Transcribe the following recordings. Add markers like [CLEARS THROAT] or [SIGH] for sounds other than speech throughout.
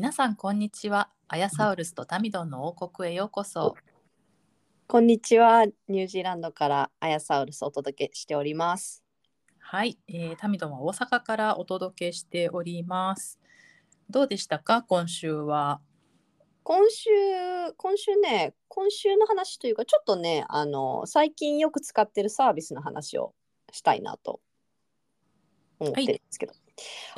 皆さんこんにちは。アヤサウルスとタミドンの王国へようこそ。こんにちは。ニュージーランドからアヤサウルスをお届けしております。はい、えー、タミドンは大阪からお届けしております。どうでしたか？今週は。今週、今週ね、今週の話というか、ちょっとね、あの、最近よく使ってるサービスの話をしたいなと思ってるんですけど、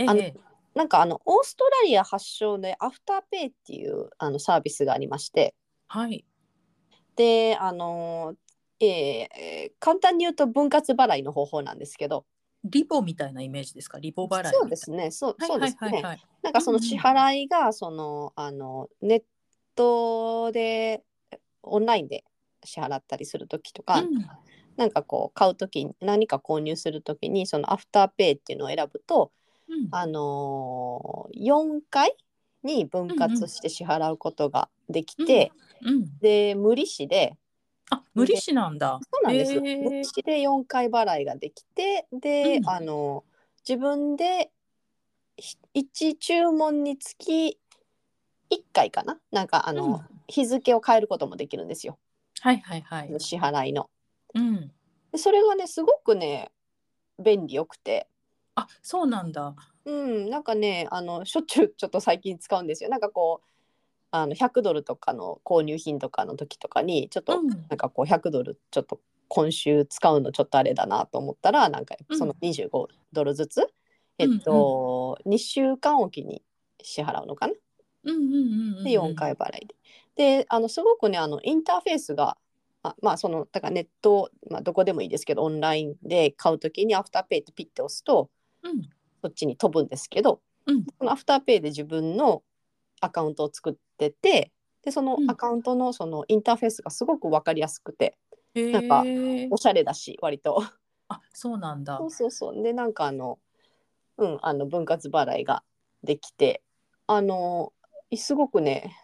あのええなんかあの、オーストラリア発祥でアフターペイっていうあのサービスがありまして、はい。で、あの、えーえー簡単に言うと分割払いの方法なんですけど、リボみたいなイメージですか？リボ払いそうですね、そうはいそうですね。なんかその支払いがその、あのネットでオンラインで支払ったりする時とか、うん。なんかこう買う時に何か購入する時にそのアフターペイっていうのを選ぶと、うん。あのー、4回に分割して支払うことができて、うんで無利子であ無利子なんだ。そうなんですよ、無利子で4回払いができてで、うん。あの自分で1注文につき1回かな？なんかあの、うん。日付を変えることもできるんですよ。はいはいはい。支払いの。うん。でそれがねすごくね便利よくて。あそうなんだ。うん、なんかねあのしょっちゅうちょっと最近使うんですよ。なんかこうあの100ドルとかの購入品とかの時とかにちょっと、うん。なんかこう100ドルちょっと今週使うのちょっとあれだなと思ったらなんかその25ドルずつ、えっと、2週間おきに支払うのかな？うんうんうんうんで4回払いで。であのすごくねあのインターフェースがあまあそのだからネット、まあ、どこでもいいですけどオンラインで買う時にアフターペイってピッて押すとうんそっちに飛ぶんですけど、うん。そのアフターペイで自分のアカウントを作っててでそのうん。アカウントのそのインターフェースがすごく分かりやすくてへなんかえおしゃれだし割と。あそうなんだ。そうそうそう。でなんかあのうんあの分割払いができてあのすごくね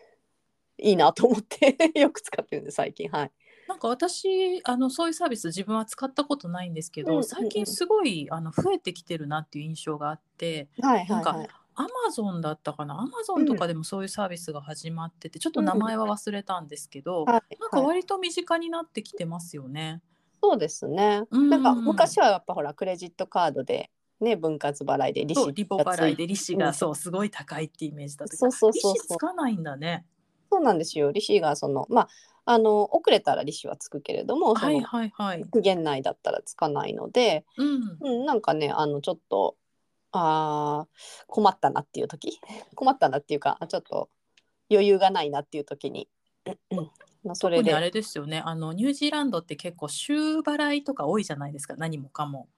いいなと思って [LAUGHS] よく使ってるんで最近。はいなんか私あのそういうサービス自分は使ったことないんですけど、うんうんうん。最近すごいあの増えてきてるなっていう印象があってはいなんかはいはい。アマゾンだったかな？アマゾンとかでもそういうサービスが始まってて、ちょっと名前は忘れたんですけど、はいはいなんか割と身近になってきてますよね。そうですね。うんなんか昔はやっぱほらクレジットカードでね分割払いで利子そうリボ払いで利子が、うん。そうすごい高いってイメージだったけどそうそうそうそう。利子つかないんだね。そうなんですよ。利子がそのまああの遅れたら利子はつくけれどもそはいのはいはい。期限内だったらつかないので、うん。うん、なんかねあのちょっとあー困ったなっていう時 [LAUGHS] 困ったなっていうかあちょっと余裕がないなっていう時に、う [CLEARS THROAT] んまあそれで特にあれですよねあのニュージーランドって結構週払いとか多いじゃないですか何もかも。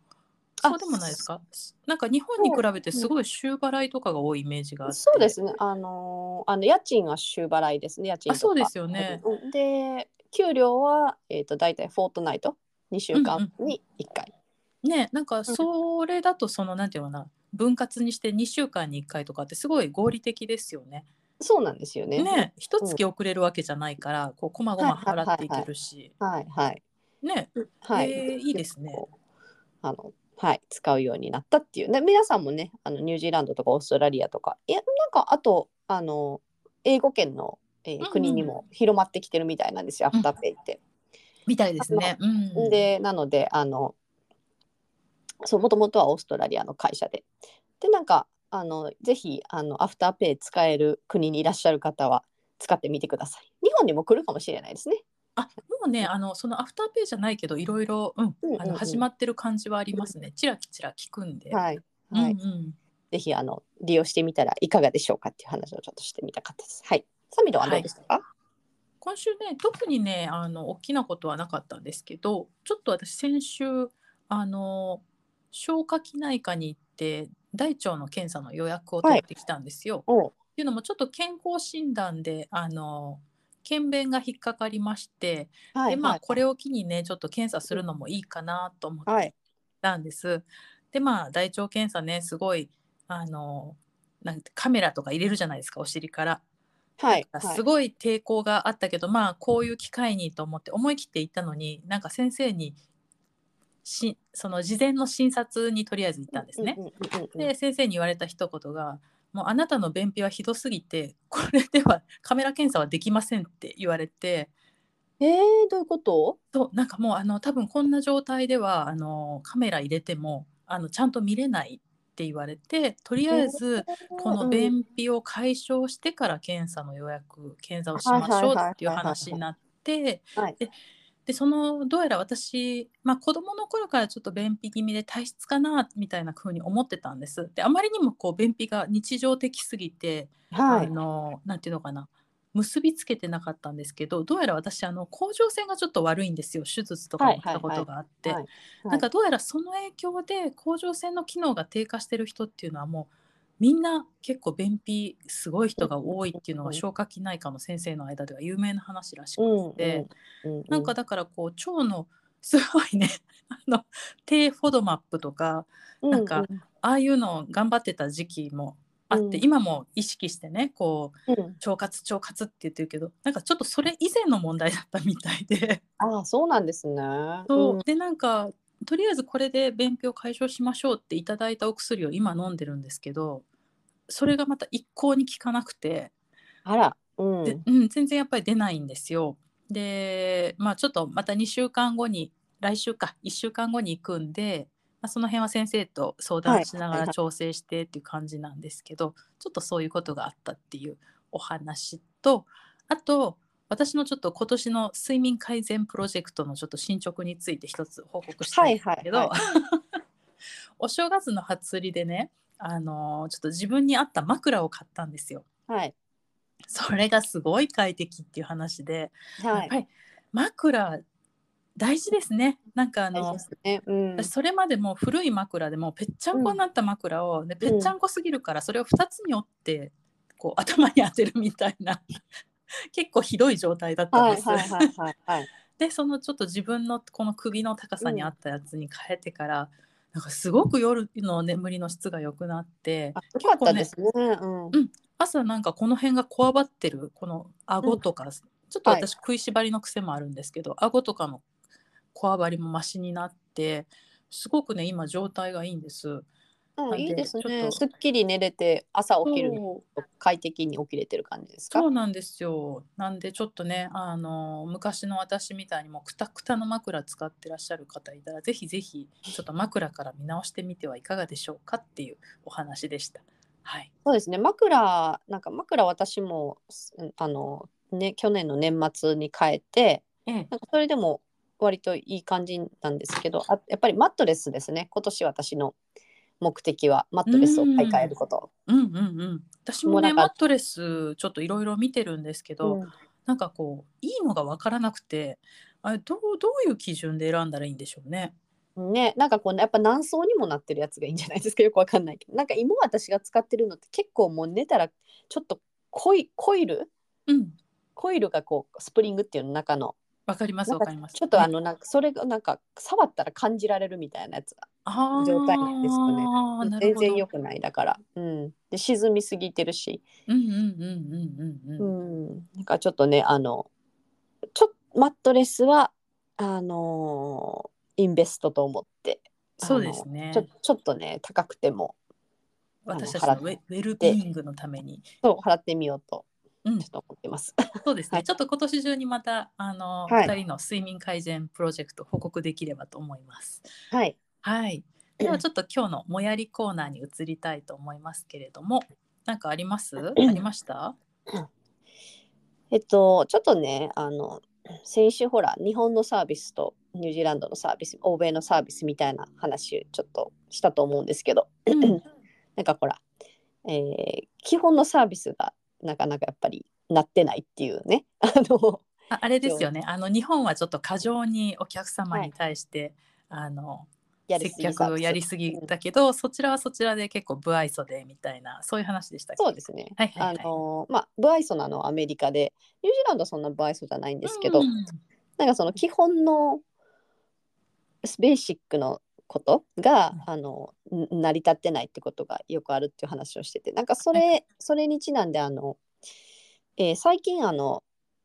あそうでもないですか？なんか日本に比べてすごい週払いとかが多いイメージがあって。そうですね。あのーあの家賃は週払いですね。家賃とか。あそうですよね。うん。で給料は、えー、と大体フォートナイト。2週間に1回、ねなんかそれだとそのなんていうのかな。分割にして2週間に1回とかってすごい合理的ですよね。そうなんですよね。ね一月遅れるわけじゃないからこうこまごま払っていけるし。はいはいねはい、えーいいですね。あのはい使うようになったっていうね皆さんもねあのニュージーランドとかオーストラリアとかいやなんかあとあの英語圏の、えーうんうん国にも広まってきてるみたいなんですよ、アフターペイって。みたいですね。うん、でなのであのそうもともとはオーストラリアの会社で。でなんかあのぜひあのアフターペイ使える国にいらっしゃる方は使ってみてください。日本にも来るかもしれないですね。あもうねあのそのアフターペイじゃないけどいろいろうんうんうんうんあの始まってる感じはありますね。ちらちら聞くんで。はい、うんはいうんぜひあの利用してみたらいかがでしょうかっていう話をちょっとしてみたかったです。はい。サミドはどうでしたか？今週ね特にねあの大きなことはなかったんですけどちょっと私先週あの消化器内科に行って大腸の検査の予約を取ってきたんですよ。おうっていうのもちょっと健康診断であの検便が引っかかりまして、はいでまあはいこれを機にねちょっと検査するのもいいかなと思ってはいたんです。でまあ大腸検査ねすごいあのなんてカメラとか入れるじゃないですかお尻から。はいすごい抵抗があったけど、まあこういう機会にと思って思い切って行ったのになんか先生にしその事前の診察にとりあえず行ったんですね。で先生に言われた一言が「もうあなたの便秘はひどすぎてこれではカメラ検査はできません」って言われて。えー、どういうこと？そうなんかもうあの多分こんな状態ではあのカメラ入れてもあのちゃんと見れないって言われてとりあえずこの便秘を解消してから検査の予約検査をしましょうっていう話になってはいで [LAUGHS] [LAUGHS] [LAUGHS] でそのどうやら私、まあ、子供の頃からちょっと便秘気味で体質かなみたいな風に思ってたんです。であまりにもこう便秘が日常的すぎて、あはい。のなんていうのかな結びつけてなかったんですけどどうやら私あの甲状腺がちょっと悪いんですよ。手術とかもしたことがあって、はい。なんかどうやらその影響で甲状腺の機能が低下してる人っていうのはもうみんな結構便秘すごい人が多いっていうのがうん。消化器内科の先生の間では有名な話らしうんくて、うんうん。なんかだからこう腸のすごいね [LAUGHS] あの低フォドマップとかなんかうん。ああいうのを頑張ってた時期もあって、うん。今も意識してねこううん。腸活腸活って言ってるけどなんかちょっとそれ以前の問題だったみたいで。ああそうなんですね。そう、ん。でなんかとりあえずこれで便秘を解消しましょうっていただいたお薬を今飲んでるんですけどそれがまた一向に効かなくて、あら、うん。でうん、全然やっぱり出ないんですよ。でまあちょっとまた2週間後に来週か。1週間後に行くんで、まあ、その辺は先生と相談しながはいはい。はいら調整してっていう感じなんですけど、ちょっとそういうことがあったっていうお話とあと私のちょっと今年の睡眠改善プロジェクトのちょっと進捗について一つ報告したいんですけど、はいはい [LAUGHS] お正月の初売りでねあのちょっと自分に合った枕を買ったんですよ。はいそれがすごい快適っていう話で、はいやっぱり枕大事ですね。なんかあの大事ですね。うん私それまでもう古い枕でもうぺっちゃんこになった枕を、でぺっちゃんこすぎるからそれを2つに折ってこう頭に当てるみたいな [LAUGHS] 結構ひどい状態だったんです。はいはいはいはいはい。でそのちょっと自分のこの首の高さに合ったやつに変えてから、なんかすごく夜の眠りの質が良くなってあよかったですね。うんうん朝なんかこの辺がこわばってるこの顎とか、ちょっとはい私食いしばりの癖もあるんですけど、顎とかのこわばりもマシになってすごくね今状態がいいんです。うなんいいですね。とすっきり寝れて朝起きる快適に起きれてる感じですか？そうなんですよ。なんでちょっとね、あの昔の私みたいにもうくたくたの枕使ってらっしゃる方いたら、ぜひぜひちょっと枕から見直してみてはいかがでしょうかっていうお話でした。はい。そうですね。枕なんか枕私もすあのね去年の年末に変えてええ、なんかそれでも割といい感じなんですけど、あやっぱりマットレスですね。今年私の目的はマットレスを買い替えること。うんうんうん。私もね、マットレスちょっといろいろ見てるんですけど、うんなんかこういいのがわからなくて、あれどうどういう基準で選んだらいいんでしょうね。ね、なんかこうねやっぱ何層にもなってるやつがいいんじゃないですか [LAUGHS] よくわかんないけどなんか今私が使ってるのって結構もう寝たらちょっとコイコイル？うん。コイルがこうスプリングっていうの中のわかりますわかります。ちょっとあのなんかそれがなんか触ったら感じられるみたいなやつ状態なんですよね。全然良くないだから、うん、で沈みすぎてるし、なんかちょっとねあのちょマットレスはあのーインベストと思ってそうですね。ち。ょちょっとね高くても私たちのウェウェルビーイングのために。そう払ってみようとうん。ちょっと思ってます。そうですね、はい。ちょっと今年中にまたあの、はい。2人の睡眠改善プロジェクト報告できればと思います。はい、はい。ではちょっと今日のもやりコーナーに移りたいと思いますけれども、何かあります？ありました？えっとちょっとねあの先週ほら日本のサービスとニュージーランドのサービス欧米のサービスみたいな話ちょっとしたと思うんですけど、うん [CLEARS THROAT] なんかほら、えー基本のサービスがなかなかやっぱりなってないっていうね [LAUGHS] あのああれですよね。あの日本はちょっと過剰にお客様に対して、あのやり接客をやりすぎだけど、そちらはそちらで結構不愛想でみたいなそういう話でしたそうですね。はいはいはい。あのまあ不愛想なのはアメリカでニュージーランドはそんな不愛想じゃないんですけど、うんなんかその基本のベーシックのことが、うん。あのん成り立ってないってことがよくあるっていう話をしててなんかそれそれにちなんであの、えー最近あの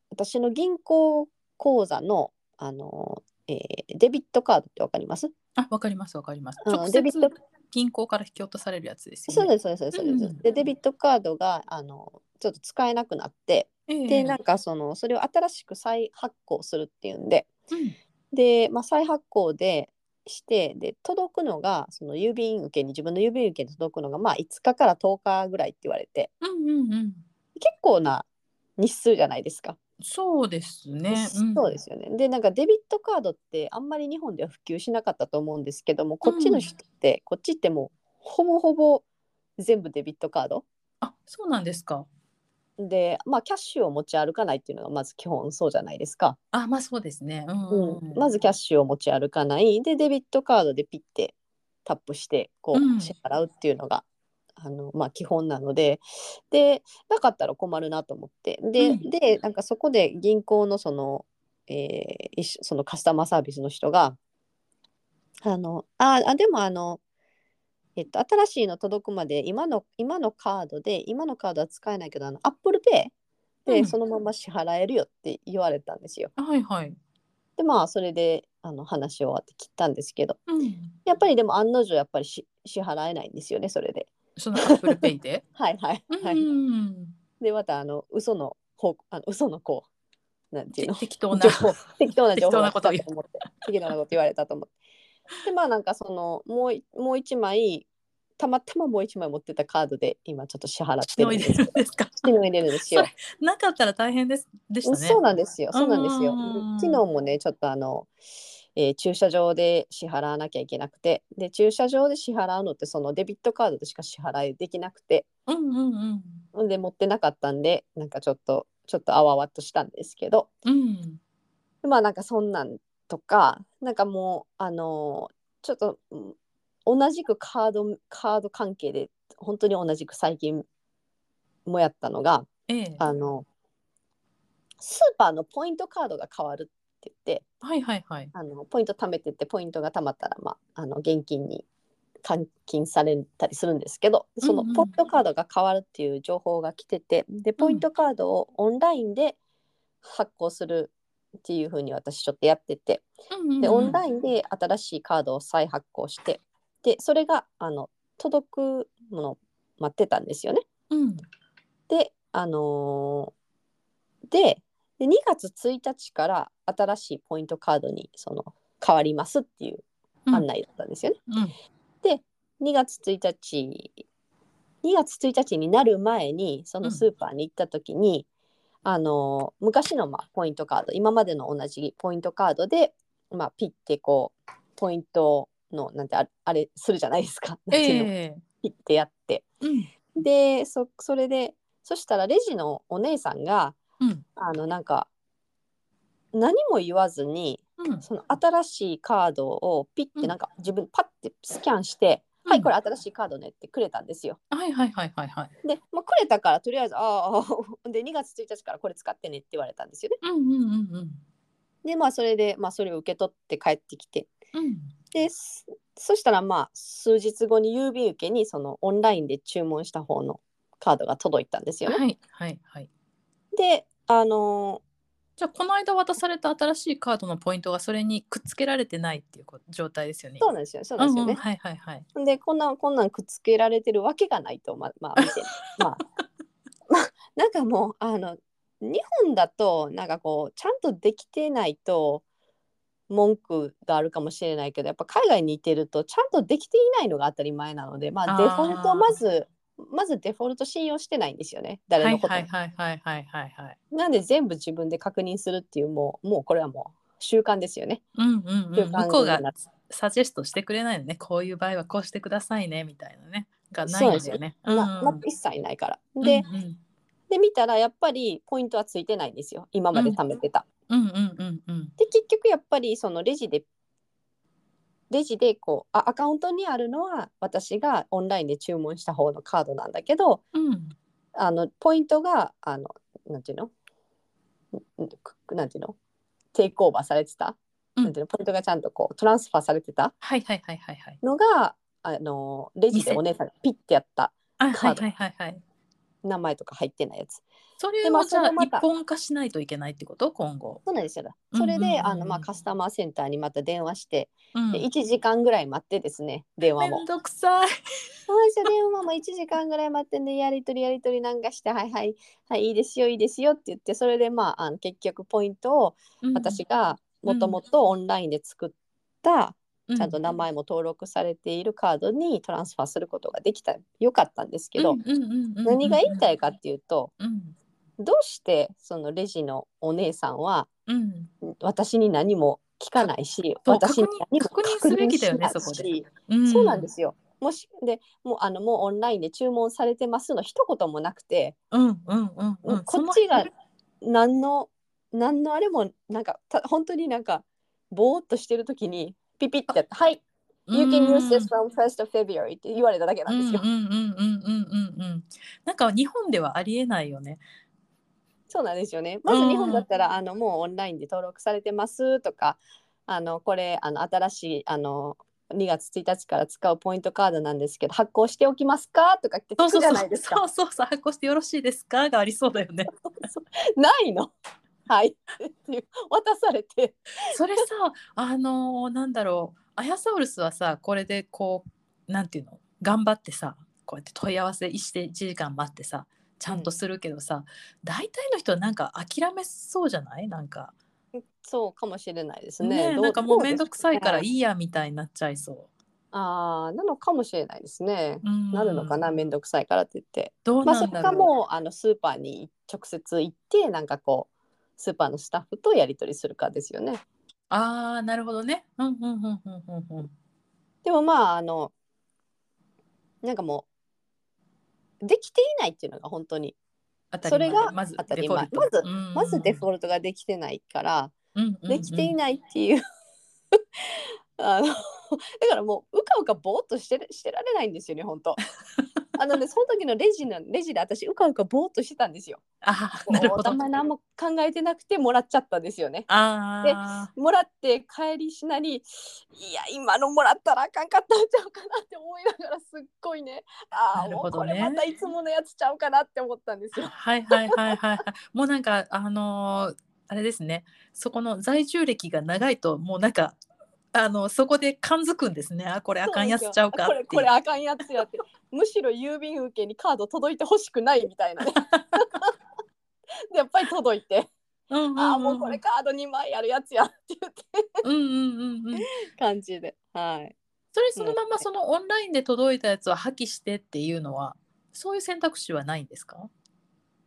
私の銀行口座のあの、えーデビットカードってわかります？あわかりますわかります。うん直接デビット。銀行から引き落とされるやつですよね。そうですそうですそうです。そうん。でデビットカードがあのちょっと使えなくなってええ。でなんかそのそれを新しく再発行するっていうんでうん。で、まあ、再発行でしてで届くのがその郵便受けに自分の郵便受けに届くのがまあ5日から10日ぐらいって言われて。うんうんうん。結構な日数じゃないですか。そうですね。そうですよね。でなんかデビットカードってあんまり日本では普及しなかったと思うんですけどもこっちの人って、こっちってもうほぼほぼ全部デビットカードあ、そうなんですか。でまあキャッシュを持ち歩かないっていうのがまず基本そうじゃないですか。あ、まあそうですね。うんうん、まずキャッシュを持ち歩かないでデビットカードでピッてタップしてこうんう支払うっていうのが、あのまあ、基本なのででなかったら困るなと思ってで,、うんでなんかそこで銀行のその,、えーそのカスタマーサービスの人があのああでもあのえっと、新しいの届くまで今の今のカードで今のカードは使えないけどあの Apple Pay うんでそのまま支払えるよって言われたんですよ。はいはい。でまあそれであの話終わって切ったんですけどうん。やっぱりでも案の定やっぱりし支払えないんですよねそれで。その Apple Pay で？[LAUGHS] はいはいうはい。ん。でまたあの嘘の方あの嘘のこうなんていうの？適当な情。報適当な情報が適当なこと言って適当なこと言われたと思って。でまあなんかそのもういもう一枚たまたまもう一枚持ってたカードで今ちょっと支払ってるんでするんですか？しのいでるんですよ。なかったら大変ですでしたね。そうなんですよ。そうなんですようん。昨日もね、ちょっとあの、えー駐車場で支払わなきゃいけなくて、で、駐車場で支払うのって、そのデビットカードでしか支払いできなくて、うんうんうん。で、持ってなかったんで、なんかちょっと、ちょっとあわわっとしたんですけど、うん。まあなんかそんなんとか、なんかもう、あのーちょっと、うん同じくカード、カード関係で、本当に同じく最近もやったのが、ええ。あの、スーパーのポイントカードが変わるって言って、はいはいはい。あのポイント貯めてってポイントが貯まったら、まあ、あの現金に換金されたりするんですけどそのうんうんポイントカードが変わるっていう情報が来ててでポイントカードをオンラインで発行するっていうふうに私ちょっとやっててうんうんうんでオンラインで新しいカードを再発行してでそれがあの届くものを待ってたんですよね。うん。であのーでで2月1日から新しいポイントカードにその変わりますっていう案内だったんですよね。うん。で2月1日2月1日になる前にそのスーパーに行った時に、あのー昔のまあポイントカード今までの同じポイントカードで、まあ、ピッてこうポイントのなんてああれするじゃないですか。ええ。ピッてやってうん。でそそれでそしたらレジのお姉さんがうん。あのなんか何も言わずにうん。その新しいカードをピッうんてなんか自分パッてスキャンして「うんはいこれ新しいカードね」ってくれたんですよ。はいはいはいはいはい。で、まあ、くれたからとりあえず「ああ」で2月1日からこれ使ってねって言われたんですよね。うんうんうんうん。でまあそれで、まあ、それを受け取って帰ってきてうん。ですそしたらまあ数日後に郵便受けにそのオンラインで注文した方のカードが届いたんですよね。はいはいはい。であのじゃあこの間渡された新しいカードのポイントがそれにくっつけられてないっていうこ状態ですよね。そうなんですよそうなんですよね。んんはいはいはい。でこんなんこんなんくっつけられてるわけがないとままあ見てまあまあ [LAUGHS] なんかもうあの日本だとなんかこうちゃんとできてないと文句があるかもしれないけどやっぱ海外にいてるとちゃんとできていないのが当たり前なのでまあデフォルトをまずまずデフォルト信用してないんですよね誰のことも、はいはいはいはいはいはい。なんで全部自分で確認するっていうもうもうこれはもう習慣ですよね。うんうんうん。向こうがサジェストしてくれないのね。こういう場合はこうしてくださいねみたいなね。がないですよだよね。なな一切ないから。で,、うんうんで見たらやっぱりポイントはついてないんですよ今まで貯めてた。うんうんうんうん。で結局やっぱりそのレジでレジでこうあアカウントにあるのは私がオンラインで注文した方のカードなんだけどうんあのポイントがあのなんていうの？なんていうの？テイクオーバーされてた、うん。なんていうの？ポイントがちゃんとこうトランスファーされてた？はいはいはいはいはい。のがあのレジで店。お姉さんがピッてやったあカード名前とか入ってないやつ。それでまあをじゃあ一本化しないといけないってこと？今後、そうなんですよ。うんそれで、あのまあカスタマーセンターにまた電話して、うん、で1時間ぐらい待ってですね電話も。めんどくさい。そうですよ。電話も1時間ぐらい待ってねやり取りやり取りなんかしてはいはいはいいいですよいいですよって言ってそれでまああの結局ポイントを私がもともとオンラインで作った、ちゃんと名前も登録されているカードにトランスファーすることができた。よかったんですけど、何が言いたいかっていうとうん。どうしてそのレジのお姉さんはうん。私に何も聞かないし私に何も確認すべきだよねそこで。しうん、そうなんですよ。もしでもうあのもうオンラインで注文されてますの一言もなくて、うんうんうんうん。こっちが何の何のあれもなんかた本当になんかぼーっとしてる時にピピってやって「はい。You can use this from 1st of February」って言われただけなんですよ。なんか日本ではありえないよね。そうなんですよね。まず日本だったら、あのもうオンラインで登録されてますとかあのこれあの新しいあの2月1日から使うポイントカードなんですけど発行しておきますか？とかって聞くじゃそうそうそうないですか。そうそうそう発行してよろしいですかがありそうだよねないのはいっていう渡されてそれさあのーなんだろうアヤサウルスはさこれでこうなんていうの頑張ってさこうやって問い合わせして1時間待ってさちゃんとするけどさ、大体の人はなんか諦めそうじゃない？なんかそうかもしれないですねね。どなんかもうめんどくさいからいい。いやみたいになっちゃいそああなのかもしれないですね。う、うん、なるのかな？めんどくさいからって言って。どうなんだろう、もうあのスーパーに直接行ってなんかこうスーパーのスタッフとやり取りするかですよね。ああなるほどね。うんうんうんうんうんうん。でもまああのなんかもうできていないっていうのが本当に当たそれがり前まず当たり前。まずまずデフォルトができてないからできていないないっていう [LAUGHS] あのだからもううかうかぼーっとしてるしてられないんですよね本当 [LAUGHS] あのねその時のレジのレジで私うかうかぼーっとしてたんですよあーなるほどあんまり何も考えてなくてもらっちゃったんですよねあもらって帰りしなりいや今のもらったらあかんかったんちゃうかなって思いながらすっごいねああもうこれまたいつものやつちゃうかなって思ったんですよ。はいはいはいはいはい。もうなんかあのーあれですね。そこの在住歴が長いともうなんかあのそこで感づくんですね。あこれあかんやつちゃうかこれ。これあかんやつやって [LAUGHS] むしろ郵便受けにカード届いてほしくないみたいなね [LAUGHS] でやっぱり届いて、うんうんうん、ああもうこれカード2枚あるやつやって言ってうんうんうんうん。[LAUGHS] 感じではいそれそのままそのオンラインで届いたやつは破棄してっていうのはそういう選択肢はないんですか？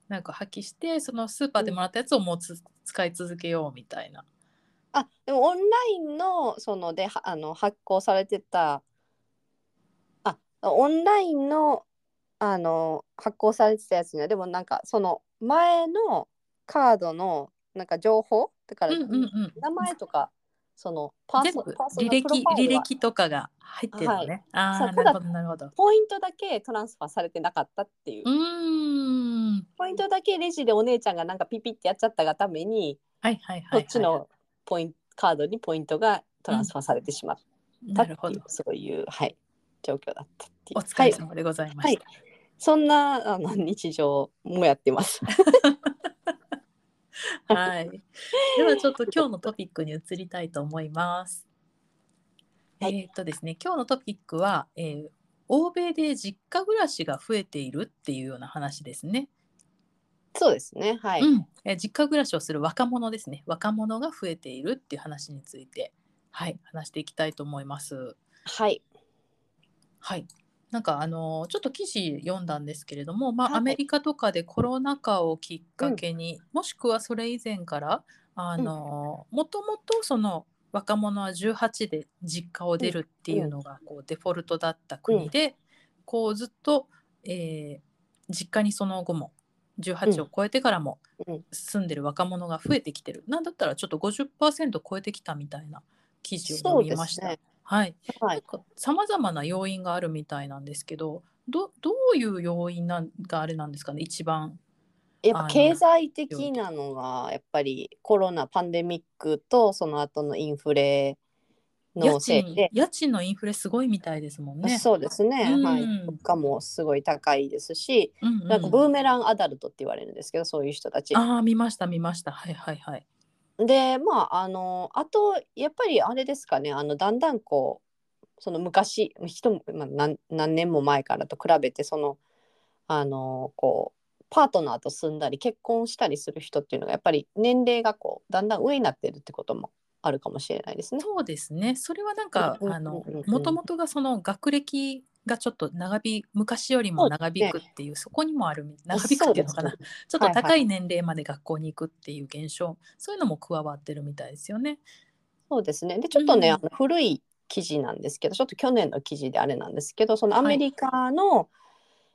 なんか破棄してそのスーパーでもらったやつをもうつ、使い続けようみたいな。あでもオンラインのそのではあの発行されてたあオンラインのあの発行されてたやつにはでもなんかその前のカードのなんか情報？だから、うんうんうん。名前とかそのパーソパーソナ履歴履歴とかが入ってるのね。ああそうなるほどなるほど。ポイントだけトランスファーされてなかったっていう、う。ポイントだけレジでお姉ちゃんがなんかピピってやっちゃったがために、はいはいはい、はい。そっちのポイントカードにポイントがトランスファーされてしまったっていう、なるほど。そういう、はい、状況だったっていうお疲れ様でございました。そんなあの日常もやってます。はい。ではちょっと今日のトピックに移りたいと思います。はいえーっとですね、今日のトピックは、えー欧米で実家暮らしが増えているっていうような話ですね。そうですね。はい。うん、えー実家暮らしをする若者ですね。若者が増えているっていう話について、はい、話していきたいと思います。はい。はい。なんかあのちょっと記事読んだんですけれども、まあ、はいアメリカとかでコロナ禍をきっかけに、もしくはそれ以前からあのもともとその若者は18で実家を出るっていうのがこうデフォルトだった国で、こうずっと、えー実家にその後も18を超えてからもうん住んでる若者が増えてきてる、なんだったらちょっと50%超えてきたみたいな記事を読みました。ねはい。はい、さまざまな要因があるみたいなんですけど、どどういう要因なんがあれなんですかね、一番。やっぱ経済的なのはやっぱりコロナパンデミックとその後のインフレ家のせい賃で、家賃のインフレすごいみたいですもんね。そうですね、うんはい、物価もすごい高いですし、うんうんなんかブーメランアダルトって言われるんですけどそういう人たち。ああ見ました見ましたはいはいはい。でまああのあとやっぱりあれですかねあのだんだんこうその昔人も、まあ、何何年も前からと比べてそのあのこうパートナーと住んだり結婚したりする人っていうのがやっぱり年齢がこうだんだん上になってるってこともあるかもしれないですね。そうですね。それはなんか、もともとがその学歴がちょっと長引昔よりも長引くっていう、そこにもあるみ、長引くっていうのかな。そうですちょっと高い年齢まで学校に行くっていう現象、そういうのも加わってるみたいですよね。そうですね。でちょっとね、うんあの古い記事なんですけどちょっと去年の記事であれなんですけどそのアメリカの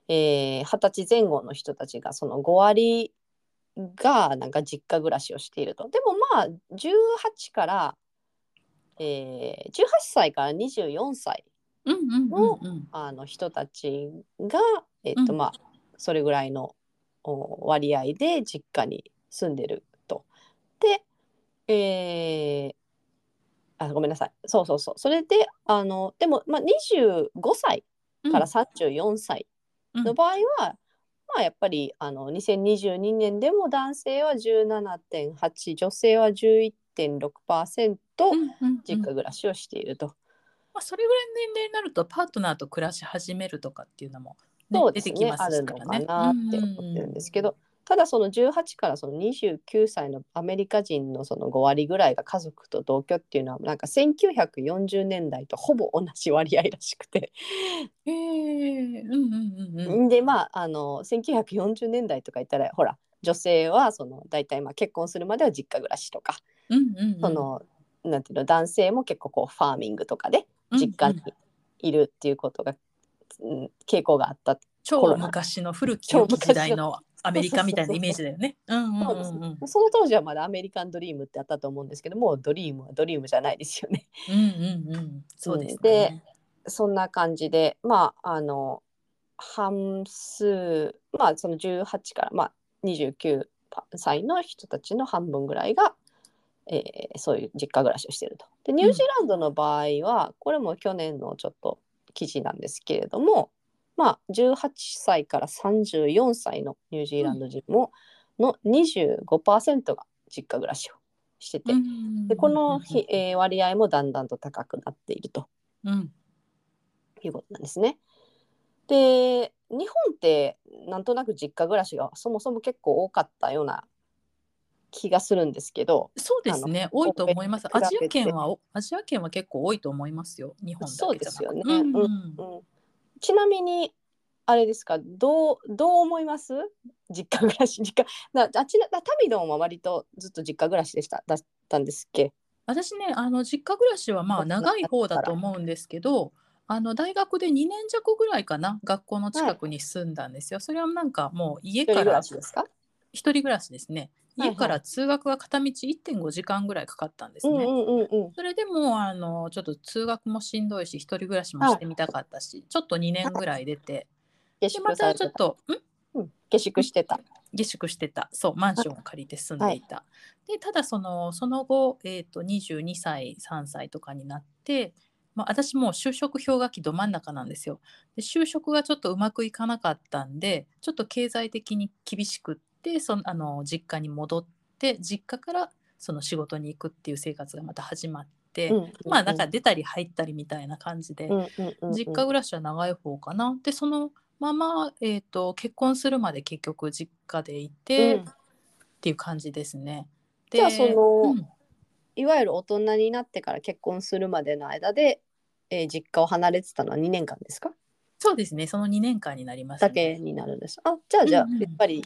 えー二十、歳前後の人たちがその5割がなんか実家暮らしをしていると。でもまあ18から、えー、18歳から24歳うんうんうんうん。あの人たちが、えっとうんまあ、それぐらいのお割合で実家に住んでると。で、えーあごめんなさいそうそうそうそれであのでも、まあ、25歳から34歳の場合は、まあやっぱりあの2022年でも男性は17.8女性は11.6%実家暮らしをしていると。まあ、それぐらいの年齢になるとパートナーと暮らし始めるとかっていうのも、ねそうですね出てきますあるのからね。かなって思ってるんですけど、ただその18からその29歳のアメリカ人のその5割ぐらいが家族と同居っていうのはなんか1940年代とほぼ同じ割合らしくて、へえうんうんうんうん。でまああの1940年代とか言ったらほら女性はその大体まあ結婚するまでは実家暮らしとか、うんうんうん、そのなんていうの男性も結構こうファーミングとかで実家にいるっていうことが、うん傾向があった超昔の古き時代のアメリカみたいなイメージだよね。その当時はまだアメリカンドリームってあったと思うんですけどもうドリームはドリームじゃないですよね。うんうんうん。そうですでね。そんな感じでまああの半数まあその18から、まあ、29歳の人たちの半分ぐらいが、えーそういう実家暮らしをしていると。でニュージーランドの場合は、これも去年のちょっと記事なんですけれども、まあ、18歳から34歳のニュージーランド人も、の25%が実家暮らしをしてて、でこのひ、えー割合もだんだんと高くなっていると。うん。いうことなんですね。で日本ってなんとなく実家暮らしがそもそも結構多かったような気がするんですけどそうですね。多いと思います。アジア圏はおアジア圏は結構多いと思いますよ。日本そうですよね。うん。うんうんちなみにあれですか？どうどう思います？実家暮らし実家。なあちらタミドンは割とずっと実家暮らしでした。だったんですっけ？私ねあの実家暮らしはまあ長い方だと思うんですけどあの大学で2年弱ぐらいかな学校の近くに住んだんですよ、それはなんかもう家からですか？一人暮らしですね。はいはい。家から通学は片道1.5時間ぐらいかかったんですね、それでもあのちょっと通学もしんどいし一人暮らしもしてみたかったしちょっと2年ぐらい出て。下宿されてたたちょっとん？うん。下宿してた。下宿してた。そうマンションを借りて住んでいた、でただそのその後、えー、と22歳3歳とかになって、まあ、私もう就職氷河期ど真ん中なんですよ。で就職がちょっとうまくいかなかったんでちょっと経済的に厳しくってそのあの実家に戻って実家からその仕事に行くっていう生活がまた始まって、うんうんうんまあなんか出たり入ったりみたいな感じで、うんうんうんうん実家暮らしは長い方かな。でそのまま、えー、と結婚するまで結局実家でいて、うんっていう感じですね。でじゃあそのうんいわゆる大人になってから結婚するまでの間で、えー実家を離れてたのは2年間ですか？そうですねその2年間になります、だね。けになるんです。あじゃあじゃあうんうんやっぱり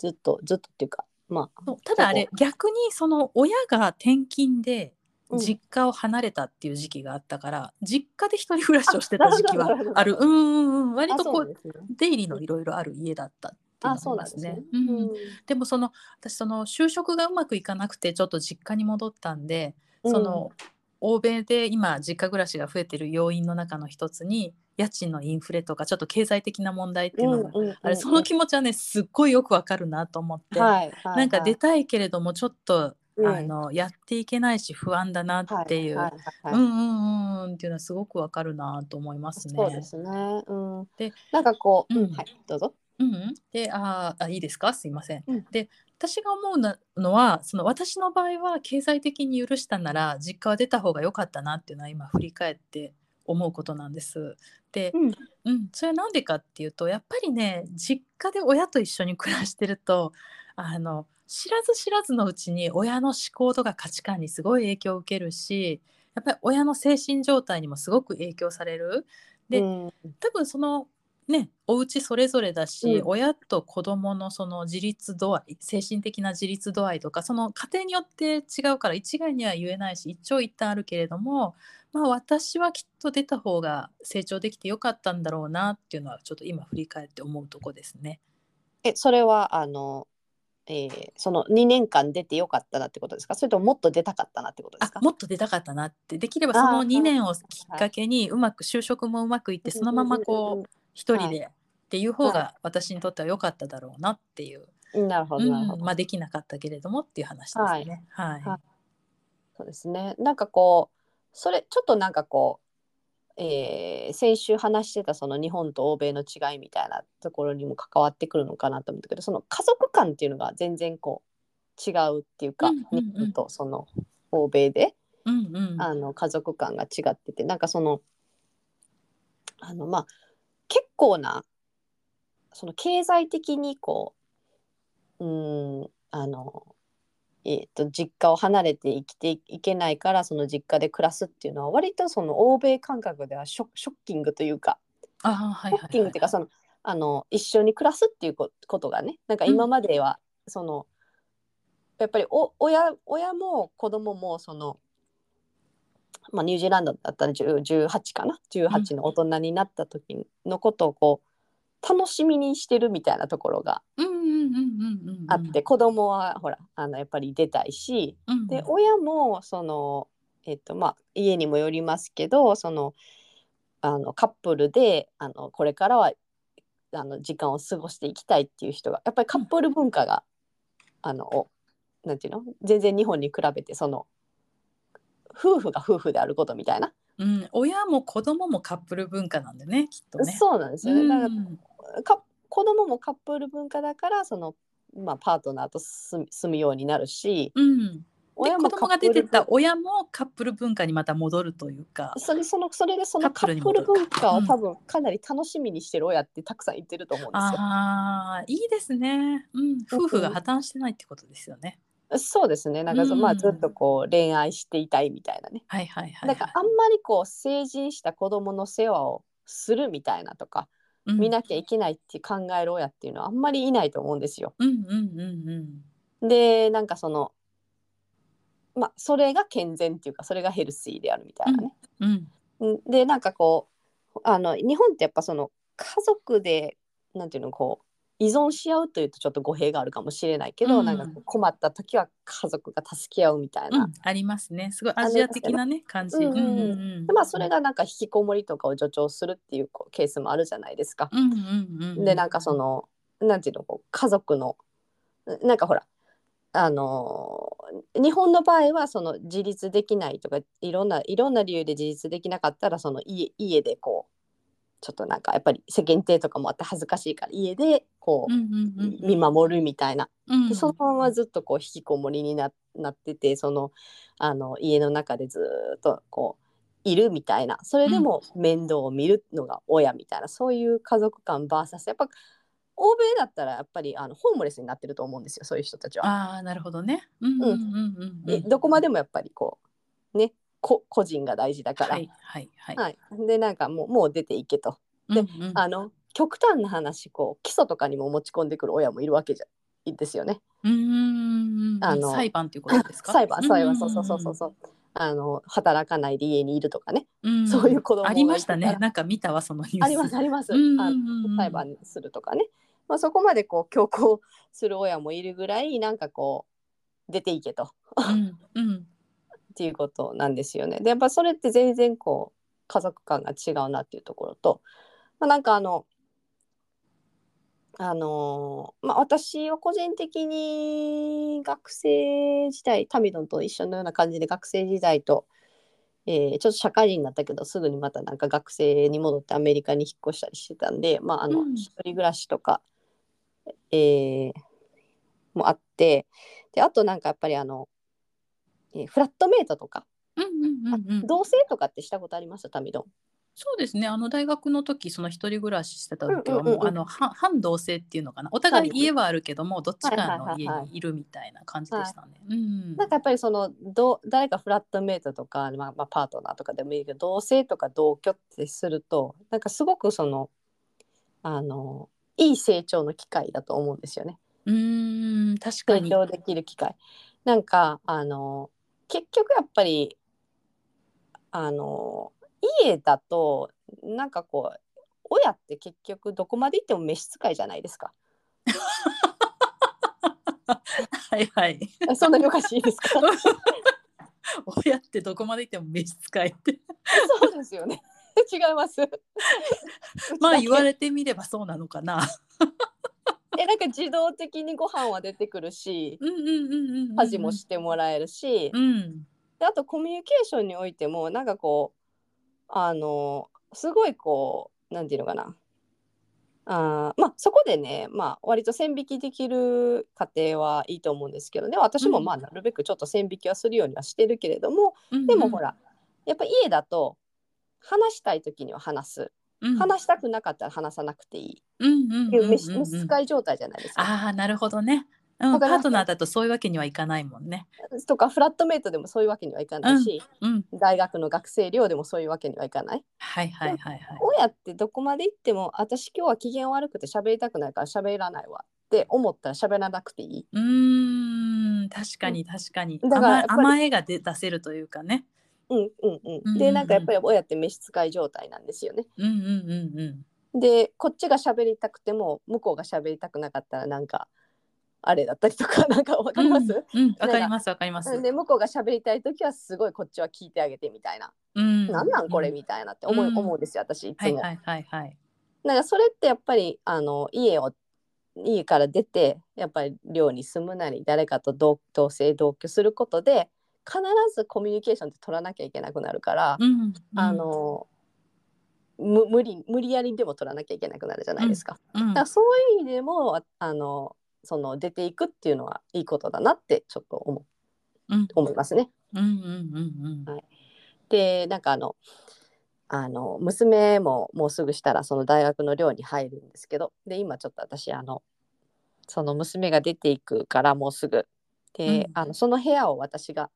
ずっとずっとっていうかまあ。ただあれ逆にその親が転勤でうん。実家を離れたっていう時期があったから、実家で一人暮らしをしてた時期はあなる。うんうんうん。割あとこうね。出入りのいろいろある家だったっていうのですね。うんうん。でもその私その就職がうまくいかなくてちょっと実家に戻ったんで、その欧米で今実家暮らしが増えてる要因の中の一つに家賃のインフレとかちょっと経済的な問題っていうのが、うんうんうんあれその気持ちはねすっごいよくわかるなと思って、はいはいなんか出たいけれどもちょっと、うんあのやっていけないし不安だなっていう、はいはいはいうんうんうんっていうのはすごくわかるなと思いますね。そうですね。うん。でなんかこう、うんうんはい、どうぞ。うんうん、であーあいいですか？すいません。うんで私が思うなのはその私の場合は経済的に許したなら実家は出た方が良かったなっていうのは今振り返って思うことなんです。で、うんうん、それは何でかっていうとやっぱりね実家で親と一緒に暮らしてるとあの知らず知らずのうちに親の思考とか価値観にすごい影響を受けるしやっぱり親の精神状態にもすごく影響される。でうん多分そのねお家それぞれだし、うん。親と子供のその自立度合い精神的な自立度合いとかその家庭によって違うから一概には言えないし一長一短あるけれどもまあ私はきっと出た方が成長できてよかったんだろうなっていうのはちょっと今振り返って思うとこですね。え、それはあの、えーその2年間出てよかったなってことですか？それとももっと出たかったなってことですか？あもっと出たかったなって。できればそのあー2年をきっかけにうまく就職もうまくいってそのままこう一人はいでっていう方が私にとっては良かっただろうなっていう。うん。なるほど、なるほど。うんまあ、できなかったけれどもっていう話ですね。はい。はいそうですね。なんかこう、それ、ちょっとなんかこう、えー先週話してたその日本と欧米の違いみたいなところにも関わってくるのかなと思ったけどその家族観っていうのが全然こう違うっていうか、うんうんうん日本とその欧米でうんうん。あの家族観が違っててなんかそのあのまあ結構なその経済的にこううーんあのえー、と実家を離れて生きていけないからその実家で暮らすっていうのは割とその欧米感覚ではショショッキングというかあーはいはいショッキングっていうかそのあの一緒に暮らすっていうこことがねなんか今まではその、やっぱりお親親も子供もその、まあ、ニュージーランドだったら10 18かな？18の大人になった時のことをこう楽しみにしてるみたいなところがうんうんうんうんうん。あって、子供はほらあのやっぱり出たいしうん、で親もそのえっとまあ家にもよりますけどそのあのカップルであのこれからはあの時間を過ごしていきたいっていう人がやっぱりカップル文化が、あのおなんていうの？全然日本に比べてその夫婦が夫婦であることみたいな、うん、親も子供もカップル文化なんでねきっとね。そうなんですよね。だうんからか子供もカップル文化だからその、まあ、パートナーと住むようになるしうん、で親子供が出てった親もカップル文化にまた戻るというか。それそのそれでそのカカップル文化うんを多分かなり楽しみにしてる親ってたくさんいてると思うんですよ。ああいいですね、うん。夫婦が破綻してないってことですよね。そうですねなんかそ、うんまあ、ずっとこう恋愛していたいみたいなね。はいはいはい、はい。だからあんまりこう成人した子供の世話をするみたいなとか、うん見なきゃいけないって考える親っていうのはあんまりいないと思うんですよ。うんうんうんうん。でなんかそのまあそれが健全っていうかそれがヘルシーであるみたいなね。うんうんでなんかこうあの日本ってやっぱその家族でなんていうのこう依存し合うというとちょっと語弊があるかもしれないけど、うんなんか困った時は家族が助け合うみたいな、うん、ありますね。すごいアジア的なね感じ。うんうんうんうんでまあそれがなんか引きこもりとかを助長するっていうこうケースもあるじゃないですか。うんうんうんうん。でなんかそのなんていうのこう家族のなんかほらあの日本の場合はその自立できないとかいろんないろんな理由で自立できなかったらその家家でこうちょっとなんかやっぱり世間体とかもあって恥ずかしいから家でこう、見守るみたいなうんでそのままずっとこう引きこもりにななっててそのあの家の中でずーっとこういるみたいなそれでも面倒を見るのが親みたいな、そういう家族感 VS やっぱ欧米だったらやっぱりあのホームレスになってると思うんですよそういう人たちは。ああなるほどね。うんうんうんうんうん。でどこまでもやっぱりこうねこ個人が大事だから。はいはいはい。はい、でなんかもうもう出ていけと。でうんうんあの極端な話こう基礎とかにも持ち込んでくる親もいるわけじゃですよね。うんうんうんうんあの裁判ということですか？[LAUGHS] 裁判裁判そうそうそうそうそう。あの働かないで家にいるとかね、うん。そういう子供がありました。ねなんか見たわそのニュース。ありますあります、うんうん裁判するとかね、まあ、そこまでこう強行する親もいるぐらいなんかこう出ていけとうんうん [LAUGHS] っていうことなんですよね。でやっぱそれって全然こう家族感が違うなっていうところと、まあ、なんかあのあのまあ、私は個人的に学生時代タミドンと一緒のような感じで学生時代と、えー、ちょっと社会人になったけどすぐにまたなんか学生に戻ってアメリカに引っ越したりしてたんで、まあ、あの、うん、一人暮らしとか、えー、もあってであとなんかやっぱりあの、えー、フラットメイトとか、うんうんうんうん、同棲とかってしたことありますタミドンそうですねあの大学の時その一人暮らししてた時はもう,、あの半同棲っていうのかなお互い家はあるけども、どっちかの家にいるみたいな感じでしたね。なんかやっぱりそのど誰かフラットメイトとか、まあ、まあパートナーとかでもいいけど同棲とか同居ってするとなんかすごくそのあのいい成長の機会だと思うんですよね。うん確かに。成長できる機会。なんかあの結局やっぱりあの家だとなんかこう親って結局どこまで行っても召使いじゃないですか。[LAUGHS] はいはい。そんなにおかしいですか？[LAUGHS] 親ってどこまで行っても召使いって。そうですよね。[LAUGHS] 違います。まあ言われてみればそうなのかな。えなんか自動的にご飯は出てくるし家事もしてもらえるし、うん、であとコミュニケーションにおいてもなんかこうあのすごいこうなんていうのかな。あまあそこでね、まあ、割と線引きできる家庭はいいと思うんですけどね。私もまあなるべくちょっと線引きはするようにはしてるけれども、うん、でもほらやっぱ家だと話したい時には話す、うん、話したくなかったら話さなくていい。っていう召使い状態じゃないですか。ああなるほどね。うん、パートナーだとそういうわけにはいかないもんね。とかフラットメイトでもそういうわけにはいかないし、うんうん、大学の学生寮でもそういうわけにはいかない。はいはいはいはい。親ってどこまで行っても私今日は機嫌悪くて喋りたくないから喋らないわって思ったら喋らなくていい。うん確かに確かに。だから甘えが出出せるというかね。うんうんうん。でなんかやっぱり親って召使い状態なんですよね。うんうんうんうん。でこっちが喋りたくても向こうが喋りたくなかったらなんか。あれだったりとかなんかわかります？わ、うんうん、かりますわかります。で向こうが喋りたい時はすごいこっちは聞いてあげてみたいな、うん、なんなんこれ？みたいなって思う,、思うんですよ私いつも。はいはいはい、なんかそれってやっぱりあの家を家から出てやっぱり寮に住むなり誰かと同同棲同居することで必ずコミュニケーションって取らなきゃいけなくなるから、うんうん、あの無理無理やりでも取らなきゃいけなくなるじゃないですか。うんうん、だからそういう意味でもあのその出ていくっていうのはいいことだなってちょっと思,、う。ん、思いますね。うんうんうんうん。はい、でなんかあのあの娘ももうすぐしたらその大学の寮に入るんですけどで今ちょっと私あのその娘が出ていくからもうすぐで、うん、あのその部屋を私が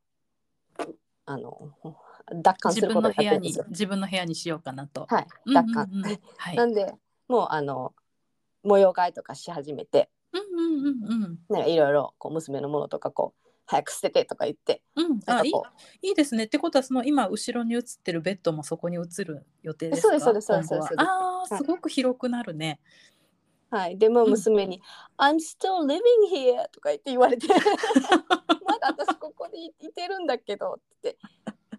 あの奪還することができるん自分の部屋にしようかなと。はい、なんでもうあの模様替えとかし始めてうんうんうんなんかいろいろこう娘のものとかこう早く捨ててとか言って、うん、あいいいいですね。ってことはその今後ろに映ってるベッドもそこに映る予定ですか？そうですそうですそうですそうです。ああすごく広くなるね、はい、でも娘に「うん、I'm still living here」とか言って言われて。[LAUGHS] まだ私ここにいてるんだけどって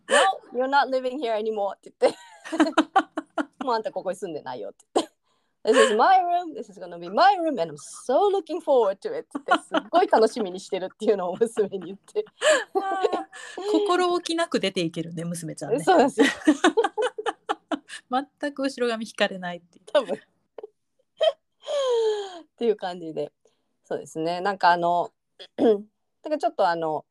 言って「[LAUGHS] No, you're not living here anymore」って言って。[LAUGHS] もうあんたここに住んでないよって言って This is my room. This is gonna be my room, and I'm so looking forward to it. ってすっごい楽しみにしてるっていうのを娘に言って。[LAUGHS] 心置きなく出ていけるね、娘ちゃんね。そうです。[LAUGHS] 全く後ろ髪引かれないって多分。っていう感じで。そうですね。なんかあの、[CLEARS THROAT] なんかちょっとあの、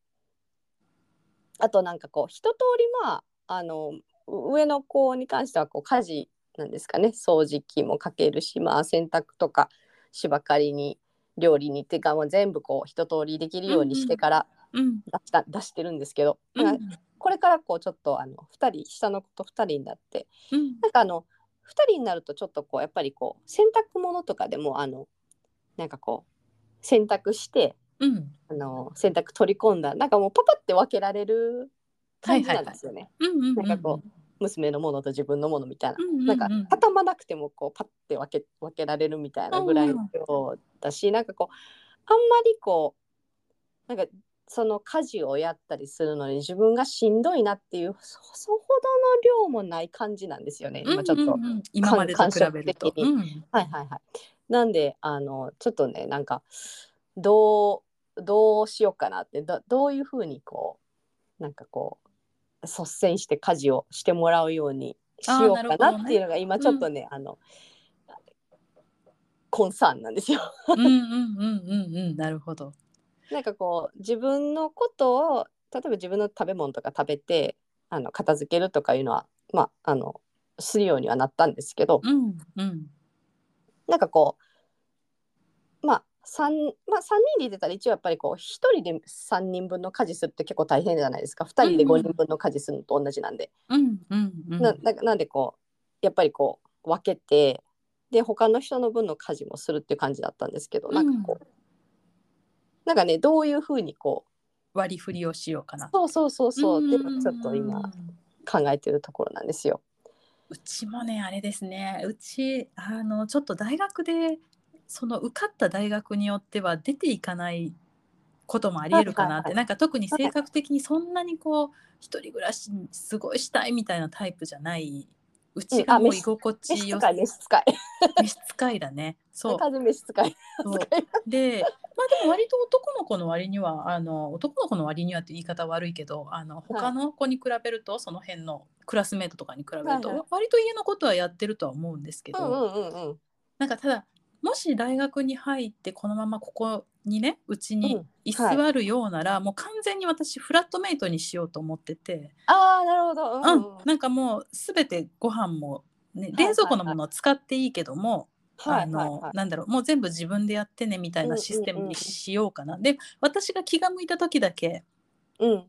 あとなんかこう、一通りまあ、あの、上の子に関してはこう家事なんですかね。掃除機もかけるし、まあ、洗濯とか芝刈りに料理にっていうかもう全部こう一通りできるようにしてから出した、うん、出してるんですけど、うん、これからこうちょっとあの2人下の子と2人になって、うん、なんかあの2人になるとちょっとこうやっぱりこう洗濯物とかでもあのなんかこう洗濯して、うん、あの洗濯取り込んだなんかもうパパって分けられる感じなんですよね。なんかこう娘のものと自分のものみたいな、うんうんうん、なんか畳まなくてもこうパッて分け分けられるみたいなぐらいのだし、うんうん、なんかこうあんまりこうなんかその家事をやったりするのに自分がしんどいなっていうそそほどの量もない感じなんですよね。今ちょっと。うんうんうん。今までと比べると。うん。はいはいはい。なんであのちょっとねなんかどうどうしようかなってどどういうふうにこうなんかこう率先して家事をしてもらうようにしようかなっていうのが今ちょっとね、あのコンサーンなんですよ。うんうんうんうんうんなるほど。なんかこう自分のことを例えば自分の食べ物とか食べてあの片付けるとかいうのはまああのするようにはなったんですけど、うんうんなんかこうまあ 3, まあ、3人でいてたら一応やっぱりこう1人で3人分の家事するって結構大変じゃないですか2人で5人分の家事するのと同じなんで、うんうんうん。なななんでこうやっぱりこう分けてで他の人の分の家事もするっていう感じだったんですけどなんかこう、なんかねどういうふうにこ割り振りをしようかなう。そうそうそうそうってちょっとうん今考えてるところなんですよ。うちもねあれですねうちあのちょっと大学でその受かった大学によっては出ていかないこともありえるかなって、はいはいはい。なんか特に性格的にそんなにこう一人暮らしすごいしたいみたいなタイプじゃない。うちがもう居心地よ召使い召使い。召使いだね。そう。でまあでも割と男の子の割にはあの男の子の割にはって言い方悪いけどあの他の子に比べると、その辺のクラスメートとかに比べると、はいはい。割と家のことはやってるとは思うんですけど、うんうんうんうん。なんかただもし大学に入ってこのままここにねうちにうん居座るようなら、もう完全に私フラットメイトにしようと思ってて、ああなるほど。うんうんなんかもう全てご飯も、ね、はい冷蔵庫のものを使っていいけども、はいあの、はいはいなんだろうもう全部自分でやってねみたいなシステムにしようかな。で私が気が向いた時だけうん。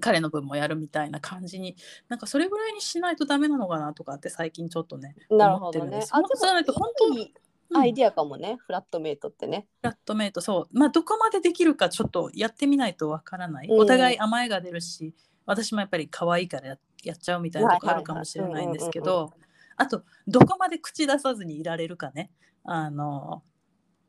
彼の分もやるみたいな感じになんかそれぐらいにしないとダメなのかなとかって最近ちょっとねなる思ってるんです。。ほどねあそうじゃないと本当いいうんアイディアかもね、フラットメイトってね。フラットメイトそう。まあどこまでできるかちょっとやってみないとわからない、うん。お互い甘えが出るし私もやっぱり可愛いからややっちゃうみたいなとこあるかもしれないんですけどあとどこまで口出さずにいられるかね。あの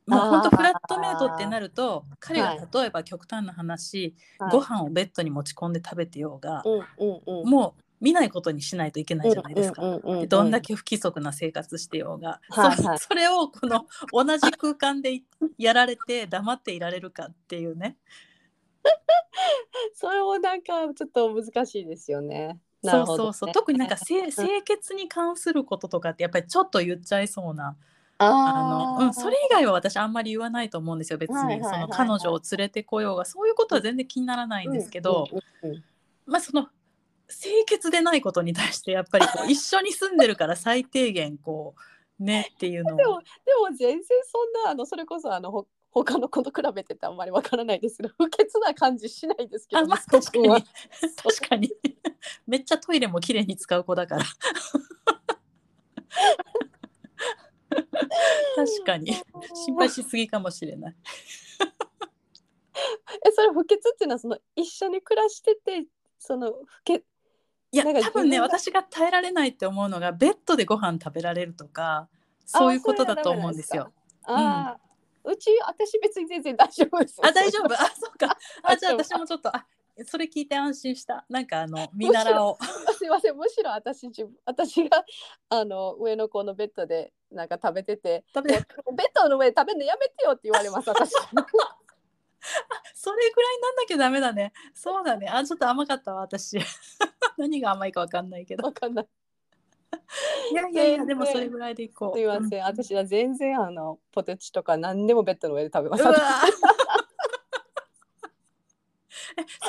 もうあー。本当フラットメイトってなると彼がはい。例えば極端な話、はい。ご飯をベッドに持ち込んで食べてようが、うんうんうん。もう見ないことにしないといけないじゃないですか。どんだけ不規則な生活してようが、はいはい。そそれをこの同じ空間でいやられて黙っていられるかっていうね。[LAUGHS] それもなんかちょっと難しいですよね。そうそうそう。特になんか清清潔に関することとかってやっぱりちょっと言っちゃいそうな。あの、うん、それ以外は私あんまり言わないと思うんですよ。別に、彼女を連れてこようが。そういうことは全然気にならないんですけど、まあその清潔でないことに対してやっぱりこう [LAUGHS] 一緒に住んでるから最低限こうねっていうのを。でもでも全然そんなあのそれこそあのほ他の子と比べててあんまりわからないですけど [LAUGHS] 不潔な感じしないですけど、あまあ確かに。確かに。めっちゃトイレも綺麗に使う子だから。確かに。心配しすぎかもしれない。[LAUGHS] えそれ不潔っていうのはその一緒に暮らしててその不潔いや多分ね私が耐えられないって思うのがベッドでご飯食べられるとかそういうことだと思うんですよ。あーうち私別に全然大丈夫です。よあ大丈夫？あそうか。[LAUGHS] あじゃあ私もちょっとあそれ聞いて安心した。なんかあの見習おう。すいません。むしろ私自分私があの上の子のベッドでなんか食べてて食べベッドの上で食べるのやめてよって言われます私 [LAUGHS] [LAUGHS] それぐらいなんなきゃダメだね。そうだね。あちょっと甘かったわ私。[LAUGHS] 何が甘いかわかんないけど。わかんない。[LAUGHS] いやいやいやでもそれぐらいでいこう。すいません、うん。私は全然あのポテチとか何でもベッドの上で食べますえそれ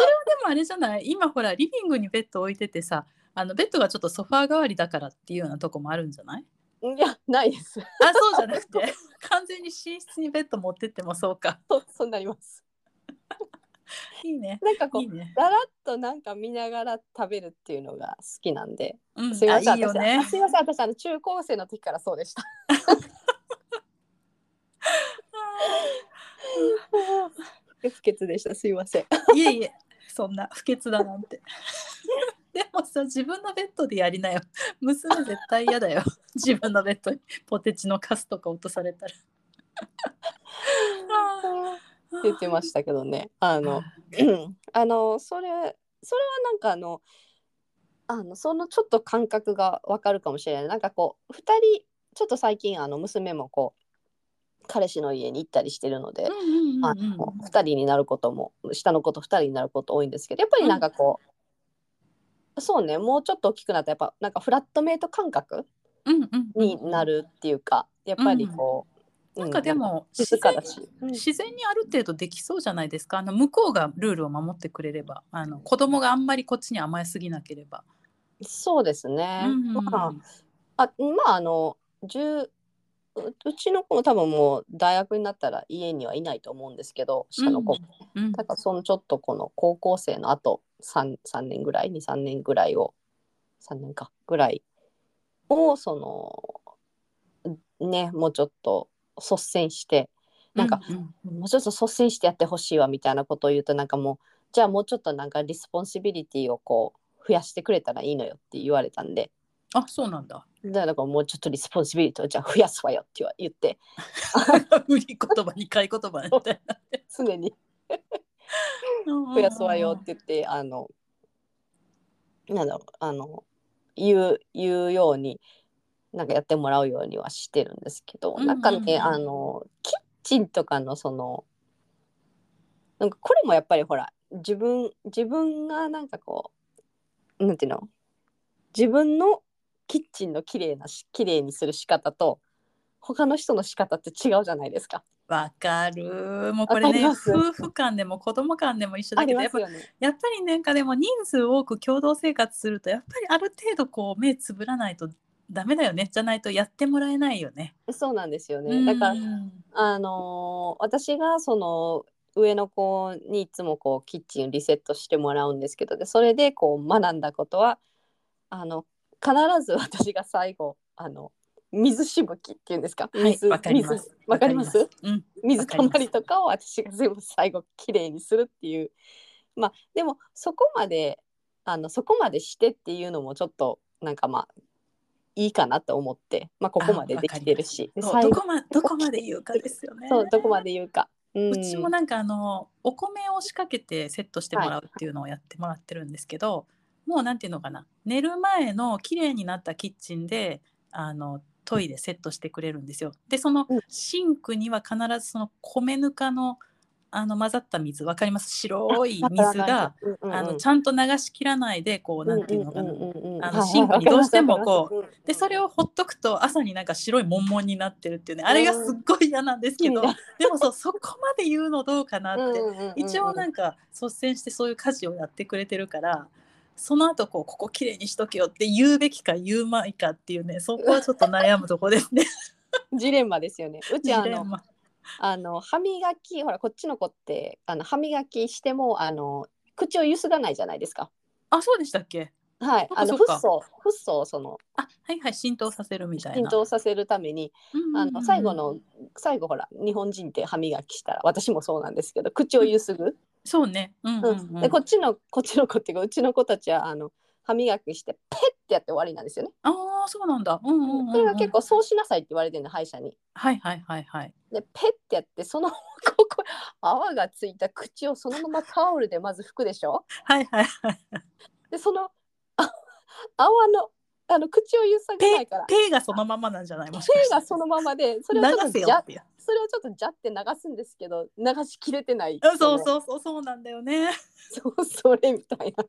はでもあれじゃない？今ほらリビングにベッド置いててさあのベッドがちょっとソファー代わりだからっていうようなとこもあるんじゃない？いやないです。[LAUGHS] あそうじゃなくて。[LAUGHS] 完全に寝室にベッド持ってってもそうか。そそうなります。いいね。なんかこういいね。だらっとなんか見ながら食べるっていうのが好きなんで、うんすいませんあいいよね。私すいません私あの中高生の時からそうでした。[LAUGHS] 不潔でしたすいません。いえいえそんな不潔だなんてでもさ自分のベッドでやりなよ。[LAUGHS] 娘絶対嫌だよ。[LAUGHS] 自分のベッドにポテチのカスとか落とされたら。っ [LAUGHS] て言ってましたけどね。あのうん [CLEARS THROAT] あのそれそれはなんかあのあのそのちょっと感覚がわかるかもしれない。なんかこう2人ちょっと最近あの娘もこう彼氏の家に行ったりしてるので、あの2人になることも下の子と2人になること多いんですけどやっぱりなんかこう、そうね。もうちょっと大きくなったらやっぱなんかフラットメイト感覚になるっていうか、やっぱりこう、なんかでも静かだし、自然にある程度できそうじゃないですか。あの向こうがルールを守ってくれればあの子供があんまりこっちに甘えすぎなければ。そうですね、うんうんまああまああの10ううちの子も多分もう大学になったら家にはいないと思うんですけど下の子も、うんだからそのちょっとこの高校生のあと 3, 3年ぐらい？23年ぐらいを3年かぐらいをそのねもうちょっと率先してなんか、うんうんもうちょっと率先してやってほしいわみたいなことを言うとなんかもうじゃあもうちょっとなんか responsibility をこう増やしてくれたらいいのよって言われたんで。あそうなんだ。だからもうちょっと responsibility をじゃあ増やすわよって言って。[LAUGHS] 売り言葉に買い言葉みたいな。常に増やすわよって言ってあのなんだろうあの言う言うようになんかやってもらうようにはしてるんですけど、うんうんなんかねあのキッチンとかのそのなんかこれもやっぱりほら自分自分がなんかこうなんていうの自分のキッチンの綺麗なし綺麗にする仕方と他の人の仕方って違うじゃないですか。わかるもうこれね夫婦間でも子供間でも一緒だあけどやっぱ。やっぱりなんかでも人数多く共同生活するとやっぱりある程度こう目つぶらないとダメだよねじゃないとやってもらえないよね。そうなんですよね。だからうんあのー私がその上の子にいつもこうキッチンリセットしてもらうんですけどでそれでこう学んだことはあの必ず私が最後あの水しぶきっていうんですか？はい水わかります。水わかります？うん水たまりとかを私が全部最後きれいにするっていう。まあでもそこまであのそこまでしてっていうのもちょっとなんかまあいいかなと思って、まあ、ここまでできてるし。どこまどこまで言うかですよね。そうどこまで言うか。うちもなんかあのお米を仕掛けてセットしてもらうっていうのをやってもらってるんですけど、もうなんていうのかな。寝る前の綺麗になったキッチンであのトイレセットしてくれるんですよ。でそのうんシンクには必ずその米ぬかのあの混ざった水わかります？白い水が、あのちゃんと流しきらないでこうなんていうのかな、あのシンクにどうしてもこうでそれをほっとくと朝になんか白いもんもんになってるっていうね。あれがすっごい嫌なんですけど、うんでもそうそこまで言うのどうかなって、て一応なんか率先してそういう家事をやってくれてるからその後こうここきれいにしとけよって言うべきか言うまいかっていうねそこはちょっと悩むとこですね。[LAUGHS] ジレンマですよね。[LAUGHS] うちあのあの歯磨きほらこっちの子ってあの歯磨きしてもあの口をゆすがないじゃないですか。あそうでしたっけ？はい、あのフッ素フッ素をそのあはいはい浸透させるみたいな。浸透させるためにあの最後の最後ほら日本人って歯磨きしたら私もそうなんですけど口をゆすぐ、そうね。うんうんううんんでこっちのこっちの子っていうかうちの子たちはあの歯磨きしてペッてやって終わりなんですよね。ああそうなんだ。うんうんうんうんそれが結構そうしなさいって言われてるの歯医者に。はいはいはいはい。でペッてやってその [LAUGHS] ここ泡がついた口をそのままタオルでまず拭くでしょはいはいはい。でそのあ泡のあの口をゆさがなペいからペがそのままなんじゃない？もしかして手がそのままでそれをちょっ流とジャせよっていう。それをちょっとジャって流すんですけど流しきれてないあそううそうそうそうなんだよね。そうそれみたいな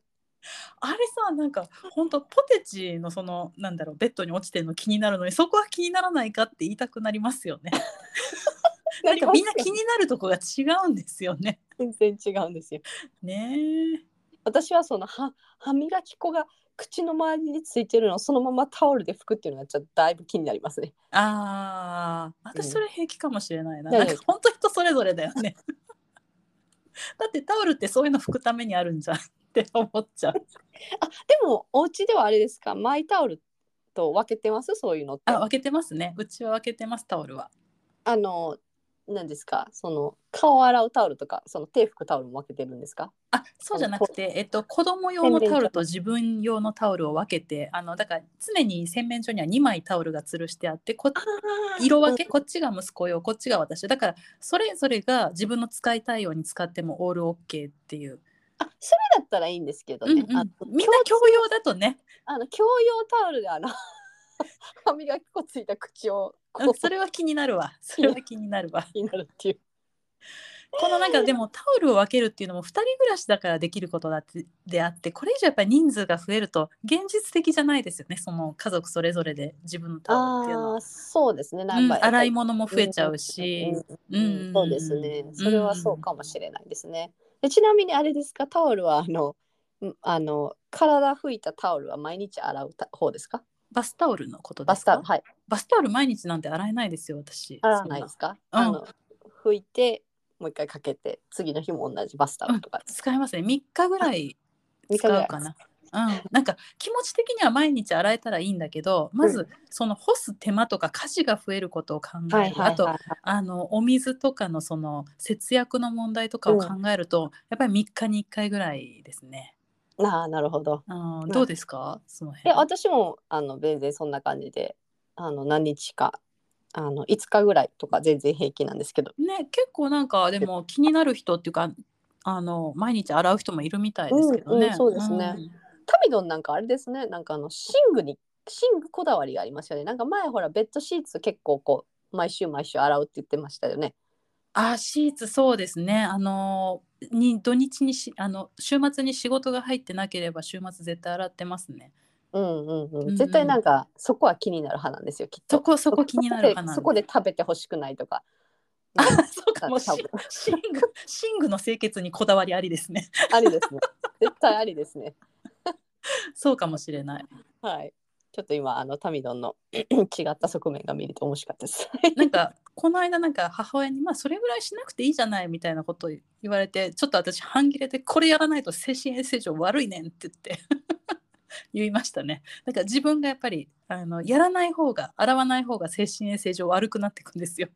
あれさなんか本当ポテチのそのなんだろうベッドに落ちてるの気になるのにそこは気にならないかって言いたくなりますよね。[LAUGHS] なんかみんな気になるとこが違うんですよね。全然違うんですよねえ。私はその歯歯磨き粉が口の周りについてるのをそのままタオルで拭くっていうのがちょっとだいぶ気になりますねああ私それ平気かもしれないな。うんなんか本当人それぞれだよね。[LAUGHS] だってタオルってそういうの拭くためにあるんじゃんって思っちゃう。[LAUGHS] あでもお家ではあれですか？マイタオルと分けてます？そういうのってあ分けてますね。うちは分けてますタオルは。あの何ですか？その顔を洗うタオルとかその手拭くタオルも分けてるんですか？あそうじゃなくて、えっと、子供用のタオルと自分用のタオルを分けてあのだから常に洗面所には2枚タオルが吊るしてあってこ色分けこっちが息子用こっちが私。だからそれぞれが自分の使いたいように使ってもオールオッケーっていう、あそれだったらいいんですけどね、うんうん。あのみんな共用だとね。あの共用タオルであの歯磨き粉ついた口をそれは気になるわ。それは気になるわ。[LAUGHS] になるっていう。このなんかでもタオルを分けるっていうのも2人暮らしだからできることだってであってこれ以上やっぱり人数が増えると現実的じゃないですよね。その家族それぞれで自分のタオルっていうのは。そうですね。なうんんか、洗い物も増えちゃうし、うんうんうん。そうですね。それはそうかもしれないですね、でちなみにあれですか？タオルはあのうんあの体拭いたタオルは毎日洗うた方ですか？バスタオルのことでバすか？スタオルはい。バスタオル毎日なんて洗えないですよ私。洗わないですか、そんな。あの拭いてもう一回かけて次の日も同じバスタオルとか、使いますね。3日ぐらい三日ぐらい。使うかな。うん、なんか気持ち的には毎日洗えたらいいんだけどまずその干す手間とか家事が増えることを考える、あとあのお水とかのその節約の問題とかを考えると、やっぱり3日に1回ぐらいですね。ああなるほど。うん、どうですか？その辺。え私もあの全然そんな感じであの何日かあの5日ぐらいとか全然平気なんですけど。ね結構なんかでも気になる人っていうかあの毎日洗う人もいるみたいですけどね。うんうんそうですね。タミドンなんかあれですね。なんかあの寝具に寝具こだわりがありますよね。なんか前ほらベッドシーツ結構こう毎週毎週洗うって言ってましたよねあシーツそうですね。あのに土日にしあの週末に仕事が入ってなければ週末絶対洗ってますね。うんうんうん、絶対なんかそこは気になる派なんですよきっと。そこそこ気になる派なんでそこで食べてほしくないとか。あ [LAUGHS] そうかも。し多分。寝具寝具の清潔にこだわりありですね。ありですね。絶対ありですね。そうかもしれない。はい。ちょっと今あのタミドンの [COUGHS] 違った側面が見れて面白かったです。なんかこの間なんか母親にまあそれぐらいしなくていいじゃないみたいなことを言われてちょっと私半切れでこれやらないと精神衛生上悪いねんって言って [LAUGHS] 言いましたね。だから自分がやっぱりあのやらない方が洗わない方が精神衛生上悪くなっていくんですよ。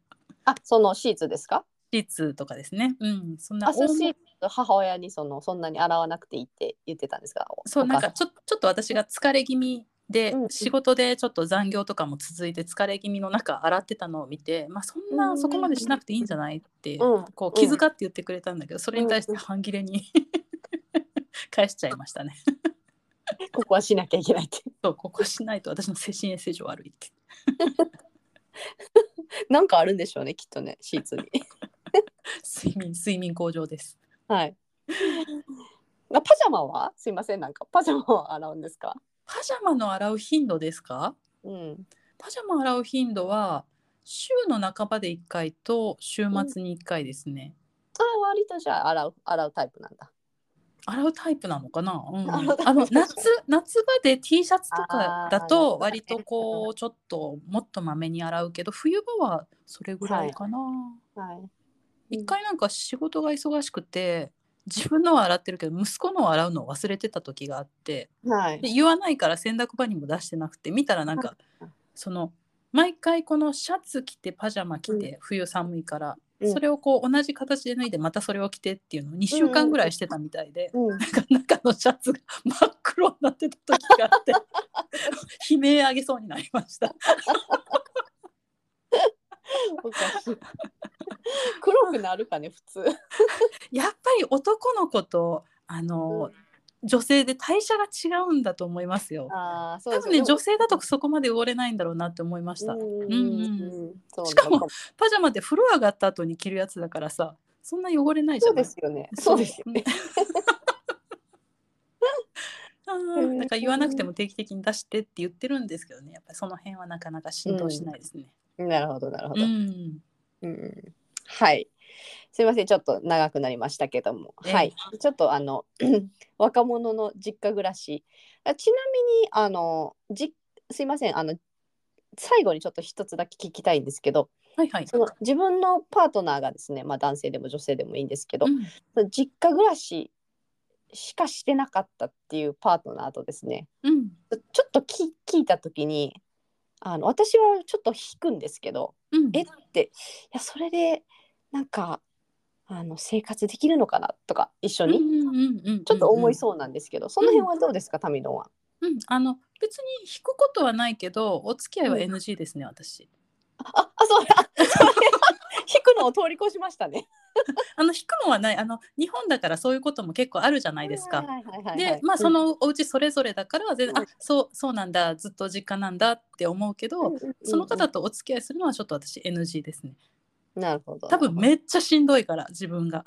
あそのシーツですか？シーツとかですね。うん、そんな母親にそのそんなに洗わなくていいって言ってたんですか？そうなんかちょちょっと私が疲れ気味で、うんうん。仕事でちょっと残業とかも続いて疲れ気味の中洗ってたのを見て、まあ、そんな、うんそこまでしなくていいんじゃないって、うんこう気遣って言ってくれたんだけどそれに対して半切れに [LAUGHS] 返しちゃいましたね。[LAUGHS] ここはしなきゃいけないって。そうここしないと私の精神衛生上悪いって。[LAUGHS] なんかあるんでしょうねきっとねシーツに。睡眠睡眠向上です。はい。あパジャマは？すいませんなんかパジャマは洗うんですか？パジャマの洗う頻度ですか？うん。パジャマ洗う頻度は週の半ばで1回と週末に1回ですね。あ割とじゃあ洗う洗うタイプなんだ。洗うタイプなのかな、うん、あの夏夏場で T シャツとかだと割とこうちょっともっとまめに洗うけど冬場はそれぐらいかな、はい。一回なんか仕事が忙しくて自分のは洗ってるけど息子のを洗うのを忘れてた時があってはい。で言わないから洗濯場にも出してなくて見たらなんかその毎回このシャツ着てパジャマ着て、冬寒いから、うん。それをこう同じ形で脱いでまたそれを着てっていうのを2週間ぐらいしてたみたいで、うん。なんか中のシャツが [LAUGHS] 真っ黒になってた時があって [LAUGHS] 悲鳴上げそうになりました。[LAUGHS] おかしい [LAUGHS] 黒くなるかね普通。[LAUGHS] やっぱり男の子とあの、女性で代謝が違うんだと思いますよ。ああそうです多分ね女性だとそこまで汚れないんだろうなって思いました。うんうんうん。うんそうしかもなんパジャマって風呂上がった後に着るやつだからさそんな汚れないじそうゃない。ですよね。そう。ですよね。[LAUGHS] あーだから言わなくても定期的に出してって言ってるんですけどね。やっぱりその辺はなかなか浸透しないですね。なるほどなるほど、うんうんはい。すいません、ちょっと長くなりましたけども、ええはい。ちょっとあの [CLEARS THROAT] 若者の実家暮らし。あちなみにあのじすいません、あの最後にちょっと一つだけ聞きたいんですけど、はいはい。その自分のパートナーがですね、まあ男性でも女性でもいいんですけど、うん実家暮らししかしてなかったっていうパートナーとですね、うんちょっとき聞いた時に、あの私はちょっと引くんですけど、うんえっていやそれでなんかあの生活できるのかなとか一緒に、うんうんうんうんちょっと思いうん。そうなんですけど、その辺はどうですかタミドンは？うん、あの別に引くことはないけどお付き合いは NG ですね、私。ああそうあそれ引くのを通り越しましたね。あの引くのはないあの日本だからそういうことも結構あるじゃないですか。でまあそ、のお家それぞれだから全然、うんあそうそうなんだずっと実家なんだって思うけど、うんうんうんその方とお付き合いするのはちょっと私 NG ですね。なるほど。多分めっちゃしんどいから自分が。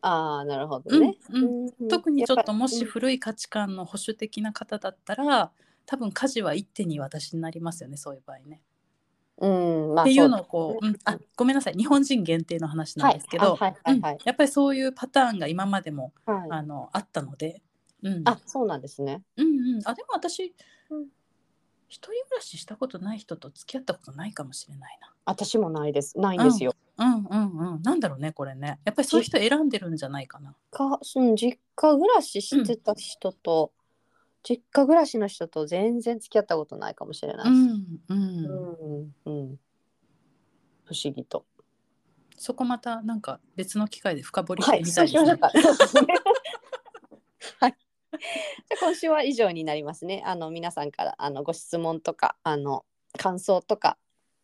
ああなるほどね。うんうんうんうん特にちょっともし古い価値観の保守的な方だったら多分家事は一手に私になりますよねそういう場合ね。うんまあっていうのをそこう、ねうんあごめんなさい日本人限定の話なんですけど、やっぱりそういうパターンが今までもうはいあのあったので、うん、あそうなんですね。うんうんあでも私、うん一人暮らししたことない人と付き合ったことないかもしれないな。私もないです。ないんですよ。うんうんうんなんだろうねこれねやっぱりそういう人選んでるんじゃないかな。かその実家暮らししてた人と、実家暮らしの人と全然付き合ったことないかもしれない。うんうんうんうん不思議と。そこまたなんか別の機会で深掘りしはい、てみたいですねはい。[LAUGHS] じゃあ今週は以上になりますね。あの皆さんからあのご質問とかあの感想とか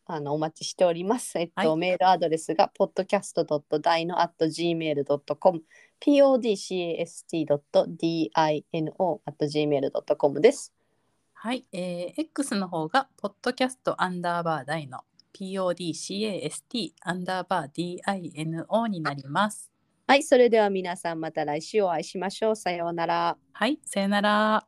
あのお待ちしております。えっと、はいメールアドレスが podcast.dino.gmail.com podcast.dino.gmail.com です。はい、えー X の方がポッドキャストアンダーバーダイの PODCAST アンダーバー DINO になります。はい、それでは皆さんまた来週お会いしましょう。さようなら。はい、さようなら。